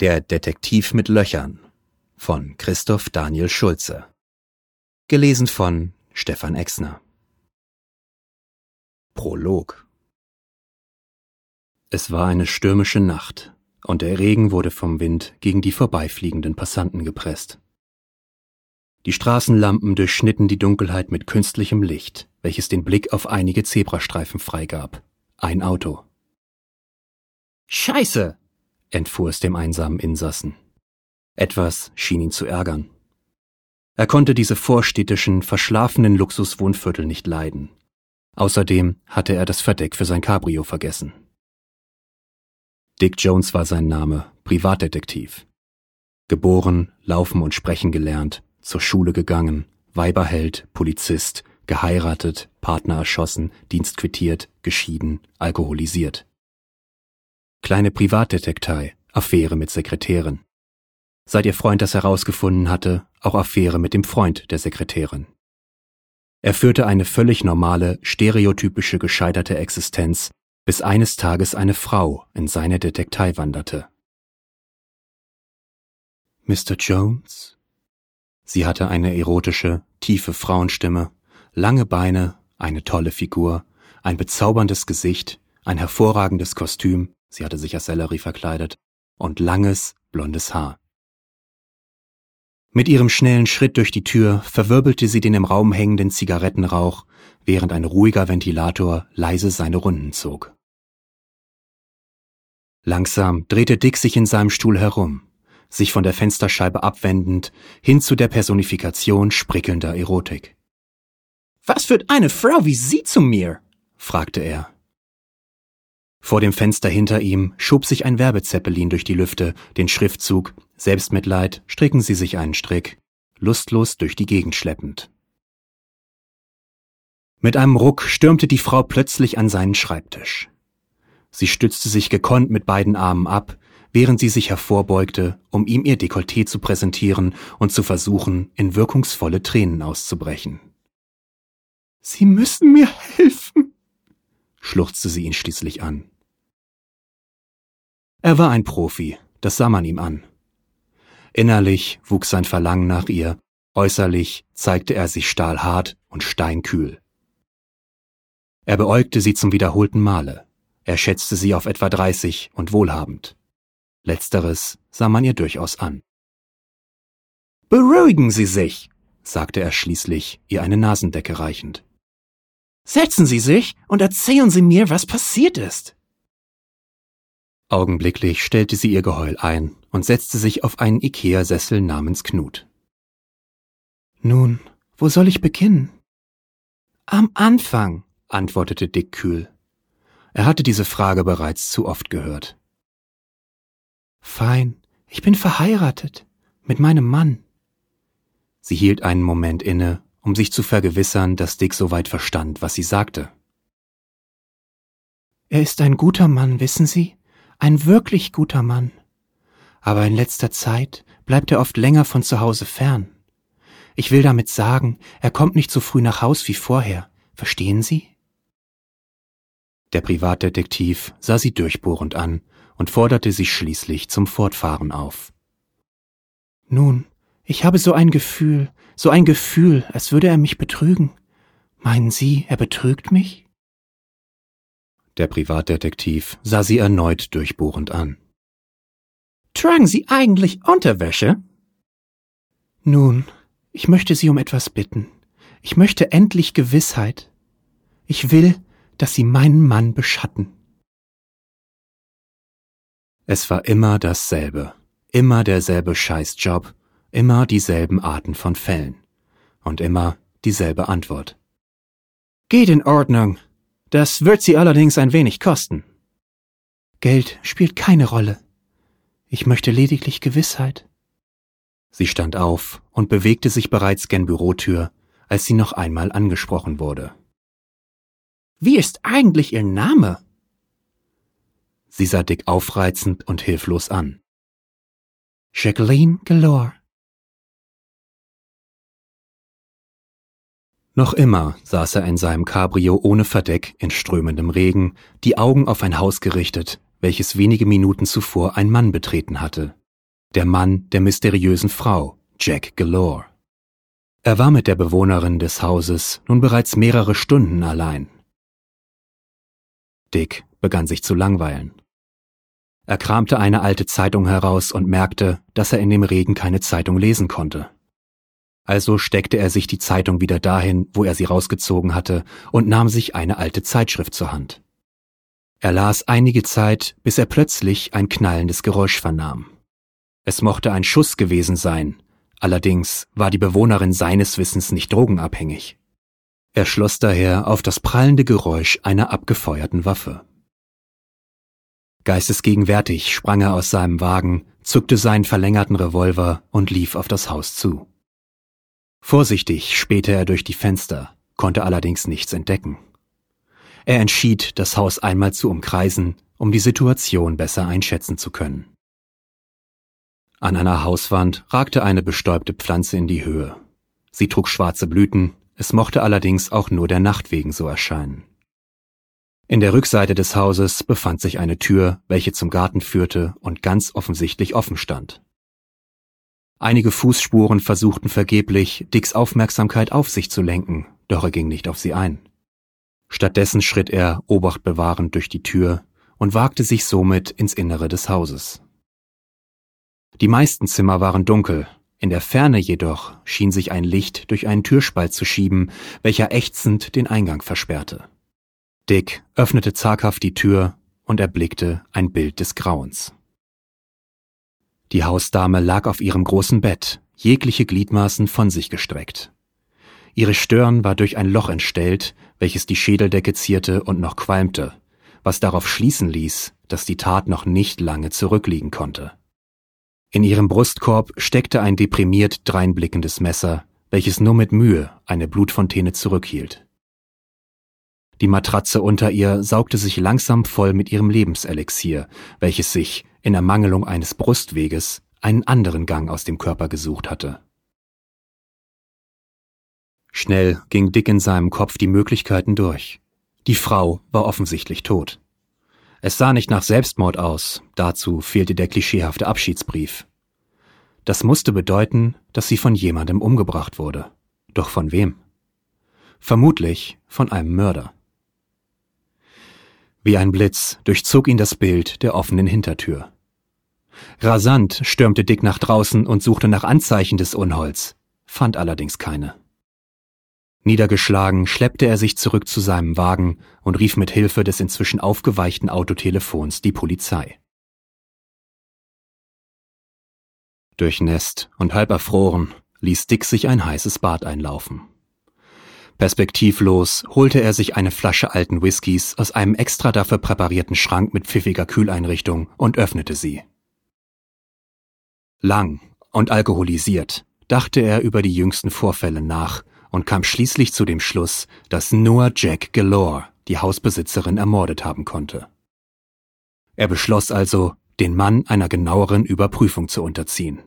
Der Detektiv mit Löchern von Christoph Daniel Schulze. Gelesen von Stefan Exner. Prolog Es war eine stürmische Nacht, und der Regen wurde vom Wind gegen die vorbeifliegenden Passanten gepresst. Die Straßenlampen durchschnitten die Dunkelheit mit künstlichem Licht, welches den Blick auf einige Zebrastreifen freigab. Ein Auto. Scheiße! Entfuhr es dem einsamen Insassen. Etwas schien ihn zu ärgern. Er konnte diese vorstädtischen, verschlafenen Luxuswohnviertel nicht leiden. Außerdem hatte er das Verdeck für sein Cabrio vergessen. Dick Jones war sein Name, Privatdetektiv. Geboren, laufen und sprechen gelernt, zur Schule gegangen, Weiberheld, Polizist, geheiratet, Partner erschossen, Dienst quittiert, geschieden, alkoholisiert. Kleine Privatdetektei, Affäre mit Sekretärin. Seit ihr Freund das herausgefunden hatte, auch Affäre mit dem Freund der Sekretärin. Er führte eine völlig normale, stereotypische gescheiterte Existenz, bis eines Tages eine Frau in seine Detektei wanderte. Mr. Jones? Sie hatte eine erotische, tiefe Frauenstimme, lange Beine, eine tolle Figur, ein bezauberndes Gesicht, ein hervorragendes Kostüm, sie hatte sich als Sellerie verkleidet, und langes, blondes Haar. Mit ihrem schnellen Schritt durch die Tür verwirbelte sie den im Raum hängenden Zigarettenrauch, während ein ruhiger Ventilator leise seine Runden zog. Langsam drehte Dick sich in seinem Stuhl herum, sich von der Fensterscheibe abwendend, hin zu der Personifikation sprickelnder Erotik. Was führt eine Frau wie Sie zu mir? fragte er. Vor dem Fenster hinter ihm schob sich ein Werbezeppelin durch die Lüfte, den Schriftzug Selbstmitleid, stricken Sie sich einen Strick, lustlos durch die Gegend schleppend. Mit einem Ruck stürmte die Frau plötzlich an seinen Schreibtisch. Sie stützte sich gekonnt mit beiden Armen ab, während sie sich hervorbeugte, um ihm ihr Dekolleté zu präsentieren und zu versuchen, in wirkungsvolle Tränen auszubrechen. Sie müssen mir helfen, schluchzte sie ihn schließlich an. Er war ein Profi, das sah man ihm an. Innerlich wuchs sein Verlangen nach ihr, äußerlich zeigte er sich stahlhart und steinkühl. Er beäugte sie zum wiederholten Male. Er schätzte sie auf etwa dreißig und wohlhabend. Letzteres sah man ihr durchaus an. Beruhigen Sie sich, sagte er schließlich, ihr eine Nasendecke reichend. Setzen Sie sich und erzählen Sie mir, was passiert ist. Augenblicklich stellte sie ihr Geheul ein und setzte sich auf einen Ikea-Sessel namens Knut. Nun, wo soll ich beginnen? Am Anfang, antwortete Dick kühl. Er hatte diese Frage bereits zu oft gehört. Fein, ich bin verheiratet mit meinem Mann. Sie hielt einen Moment inne um sich zu vergewissern, dass Dick soweit verstand, was sie sagte. Er ist ein guter Mann, wissen Sie, ein wirklich guter Mann. Aber in letzter Zeit bleibt er oft länger von zu Hause fern. Ich will damit sagen, er kommt nicht so früh nach Haus wie vorher. Verstehen Sie? Der Privatdetektiv sah sie durchbohrend an und forderte sie schließlich zum Fortfahren auf. Nun, ich habe so ein Gefühl, so ein Gefühl, als würde er mich betrügen. Meinen Sie, er betrügt mich? Der Privatdetektiv sah sie erneut durchbohrend an. Tragen Sie eigentlich Unterwäsche? Nun, ich möchte Sie um etwas bitten. Ich möchte endlich Gewissheit. Ich will, dass Sie meinen Mann beschatten. Es war immer dasselbe, immer derselbe Scheißjob, Immer dieselben Arten von Fällen. Und immer dieselbe Antwort. Geht in Ordnung. Das wird Sie allerdings ein wenig kosten. Geld spielt keine Rolle. Ich möchte lediglich Gewissheit. Sie stand auf und bewegte sich bereits gen Bürotür, als sie noch einmal angesprochen wurde. Wie ist eigentlich Ihr Name? Sie sah Dick aufreizend und hilflos an. Jacqueline Galore. Noch immer saß er in seinem Cabrio ohne Verdeck in strömendem Regen, die Augen auf ein Haus gerichtet, welches wenige Minuten zuvor ein Mann betreten hatte, Der Mann der mysteriösen Frau, Jack Galore. Er war mit der Bewohnerin des Hauses nun bereits mehrere Stunden allein. Dick begann sich zu langweilen. Er kramte eine alte Zeitung heraus und merkte, dass er in dem Regen keine Zeitung lesen konnte. Also steckte er sich die Zeitung wieder dahin, wo er sie rausgezogen hatte, und nahm sich eine alte Zeitschrift zur Hand. Er las einige Zeit, bis er plötzlich ein knallendes Geräusch vernahm. Es mochte ein Schuss gewesen sein, allerdings war die Bewohnerin seines Wissens nicht drogenabhängig. Er schloss daher auf das prallende Geräusch einer abgefeuerten Waffe. Geistesgegenwärtig sprang er aus seinem Wagen, zückte seinen verlängerten Revolver und lief auf das Haus zu. Vorsichtig spähte er durch die Fenster, konnte allerdings nichts entdecken. Er entschied, das Haus einmal zu umkreisen, um die Situation besser einschätzen zu können. An einer Hauswand ragte eine bestäubte Pflanze in die Höhe. Sie trug schwarze Blüten, es mochte allerdings auch nur der Nacht wegen so erscheinen. In der Rückseite des Hauses befand sich eine Tür, welche zum Garten führte und ganz offensichtlich offen stand. Einige Fußspuren versuchten vergeblich, Dicks Aufmerksamkeit auf sich zu lenken, doch er ging nicht auf sie ein. Stattdessen schritt er Obacht bewahrend durch die Tür und wagte sich somit ins Innere des Hauses. Die meisten Zimmer waren dunkel, in der Ferne jedoch schien sich ein Licht durch einen Türspalt zu schieben, welcher ächzend den Eingang versperrte. Dick öffnete zaghaft die Tür und erblickte ein Bild des Grauens. Die Hausdame lag auf ihrem großen Bett, jegliche Gliedmaßen von sich gestreckt. Ihre Stirn war durch ein Loch entstellt, welches die Schädeldecke zierte und noch qualmte, was darauf schließen ließ, dass die Tat noch nicht lange zurückliegen konnte. In ihrem Brustkorb steckte ein deprimiert dreinblickendes Messer, welches nur mit Mühe eine Blutfontäne zurückhielt. Die Matratze unter ihr saugte sich langsam voll mit ihrem Lebenselixier, welches sich, in Ermangelung eines Brustweges, einen anderen Gang aus dem Körper gesucht hatte. Schnell ging Dick in seinem Kopf die Möglichkeiten durch. Die Frau war offensichtlich tot. Es sah nicht nach Selbstmord aus, dazu fehlte der klischeehafte Abschiedsbrief. Das musste bedeuten, dass sie von jemandem umgebracht wurde. Doch von wem? Vermutlich von einem Mörder. Wie ein Blitz durchzog ihn das Bild der offenen Hintertür. Rasant stürmte Dick nach draußen und suchte nach Anzeichen des Unholds, fand allerdings keine. Niedergeschlagen schleppte er sich zurück zu seinem Wagen und rief mit Hilfe des inzwischen aufgeweichten Autotelefons die Polizei. Durchnässt und halb erfroren ließ Dick sich ein heißes Bad einlaufen. Perspektivlos holte er sich eine Flasche alten Whiskys aus einem extra dafür präparierten Schrank mit pfiffiger Kühleinrichtung und öffnete sie. Lang und alkoholisiert dachte er über die jüngsten Vorfälle nach und kam schließlich zu dem Schluss, dass nur Jack Galore die Hausbesitzerin ermordet haben konnte. Er beschloss also, den Mann einer genaueren Überprüfung zu unterziehen.